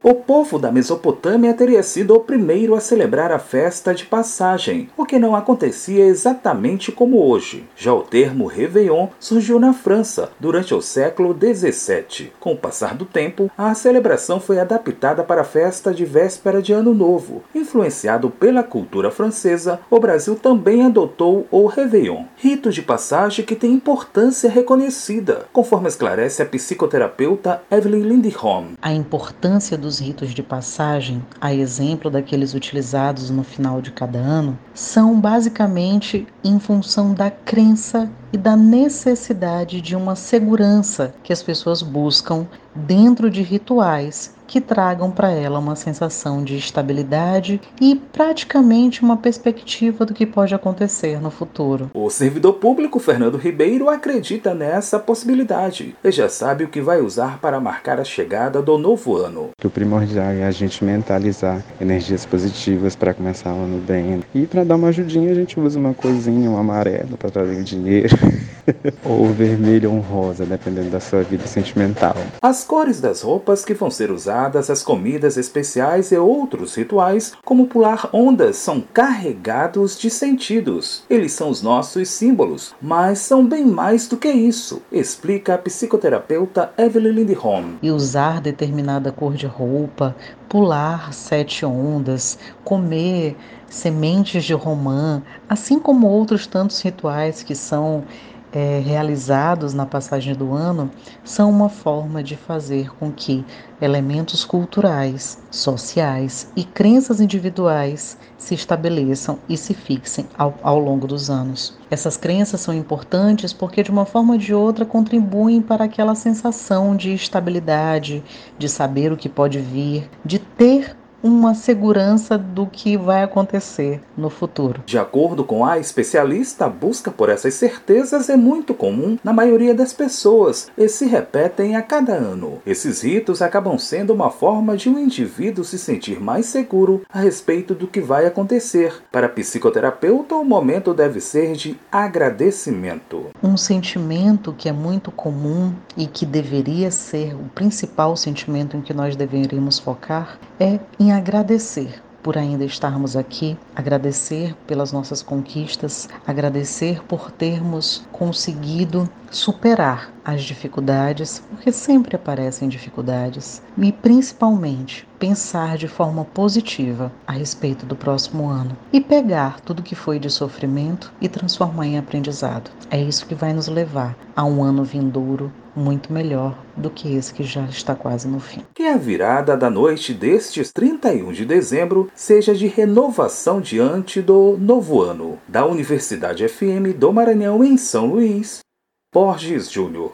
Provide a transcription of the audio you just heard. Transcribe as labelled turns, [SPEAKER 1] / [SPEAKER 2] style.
[SPEAKER 1] O povo da Mesopotâmia teria sido o primeiro a celebrar a festa de passagem, o que não acontecia exatamente como hoje. Já o termo Réveillon surgiu na França durante o século XVII. Com o passar do tempo, a celebração foi adaptada para a festa de véspera de Ano Novo. Influenciado pela cultura francesa, o Brasil também adotou o Réveillon, rito de passagem que tem importância reconhecida, conforme esclarece a psicoterapeuta Evelyn Lindholm.
[SPEAKER 2] A importância dos ritos de passagem, a exemplo daqueles utilizados no final de cada ano, são basicamente em função da crença e da necessidade de uma segurança que as pessoas buscam dentro de rituais que tragam para ela uma sensação de estabilidade e praticamente uma perspectiva do que pode acontecer no futuro.
[SPEAKER 1] O servidor público Fernando Ribeiro acredita nessa possibilidade e já sabe o que vai usar para marcar a chegada do novo ano.
[SPEAKER 3] O primordial é a gente mentalizar energias positivas para começar o ano bem. E para dar uma ajudinha, a gente usa uma coisinha, um amarelo para trazer o dinheiro. ou vermelho ou rosa, dependendo da sua vida sentimental.
[SPEAKER 1] As cores das roupas que vão ser usadas, as comidas especiais e outros rituais, como pular ondas, são carregados de sentidos. Eles são os nossos símbolos, mas são bem mais do que isso, explica a psicoterapeuta Evelyn Lindholm.
[SPEAKER 2] E usar determinada cor de roupa, pular sete ondas, comer sementes de romã, assim como outros tantos rituais que são é, realizados na passagem do ano são uma forma de fazer com que elementos culturais, sociais e crenças individuais se estabeleçam e se fixem ao, ao longo dos anos. Essas crenças são importantes porque, de uma forma ou de outra, contribuem para aquela sensação de estabilidade, de saber o que pode vir, de ter uma segurança do que vai acontecer no futuro.
[SPEAKER 1] De acordo com a especialista, a busca por essas certezas é muito comum na maioria das pessoas e se repetem a cada ano. Esses ritos acabam sendo uma forma de um indivíduo se sentir mais seguro a respeito do que vai acontecer. Para a psicoterapeuta, o momento deve ser de agradecimento.
[SPEAKER 2] Um sentimento que é muito comum e que deveria ser o principal sentimento em que nós deveríamos focar é em agradecer por ainda estarmos aqui, agradecer pelas nossas conquistas, agradecer por termos conseguido superar as dificuldades, porque sempre aparecem dificuldades, e principalmente pensar de forma positiva a respeito do próximo ano e pegar tudo que foi de sofrimento e transformar em aprendizado. É isso que vai nos levar a um ano vindouro muito melhor do que esse que já está quase no fim.
[SPEAKER 1] Que a virada da noite destes 31 de dezembro seja de renovação diante do novo ano. Da Universidade FM do Maranhão em São Luís, Borges Júnior.